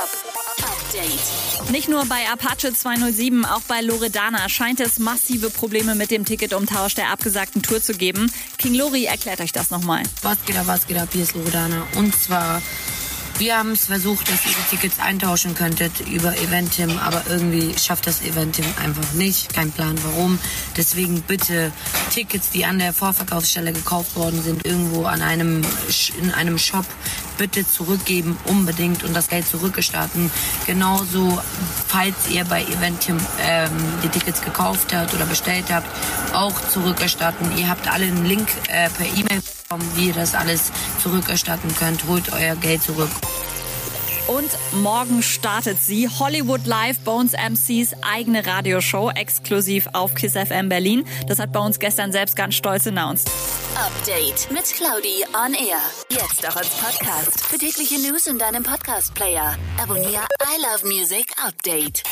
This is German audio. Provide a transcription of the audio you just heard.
Update. Nicht nur bei Apache 207, auch bei Loredana scheint es massive Probleme mit dem Ticketumtausch der abgesagten Tour zu geben. King Lori erklärt euch das nochmal. Was geht ab, was geht ab, hier ist Loredana. Und zwar wir haben es versucht, dass ihr die Tickets eintauschen könntet über Eventim, aber irgendwie schafft das Eventim einfach nicht. Kein Plan warum. Deswegen bitte Tickets, die an der Vorverkaufsstelle gekauft worden sind, irgendwo an einem, in einem Shop, bitte zurückgeben, unbedingt und das Geld zurückgestatten. Genauso, falls ihr bei Eventim ähm, die Tickets gekauft habt oder bestellt habt, auch zurückerstatten. Ihr habt alle einen Link äh, per E-Mail bekommen, wie ihr das alles zurückerstatten könnt. Holt euer Geld zurück. Und morgen startet sie Hollywood Live, Bones MCs eigene Radioshow, exklusiv auf Kiss FM Berlin. Das hat uns gestern selbst ganz stolz announced. Update mit Claudi on Air. Jetzt auch als Podcast. Für tägliche News in deinem Podcast-Player. Abonniere I Love Music Update.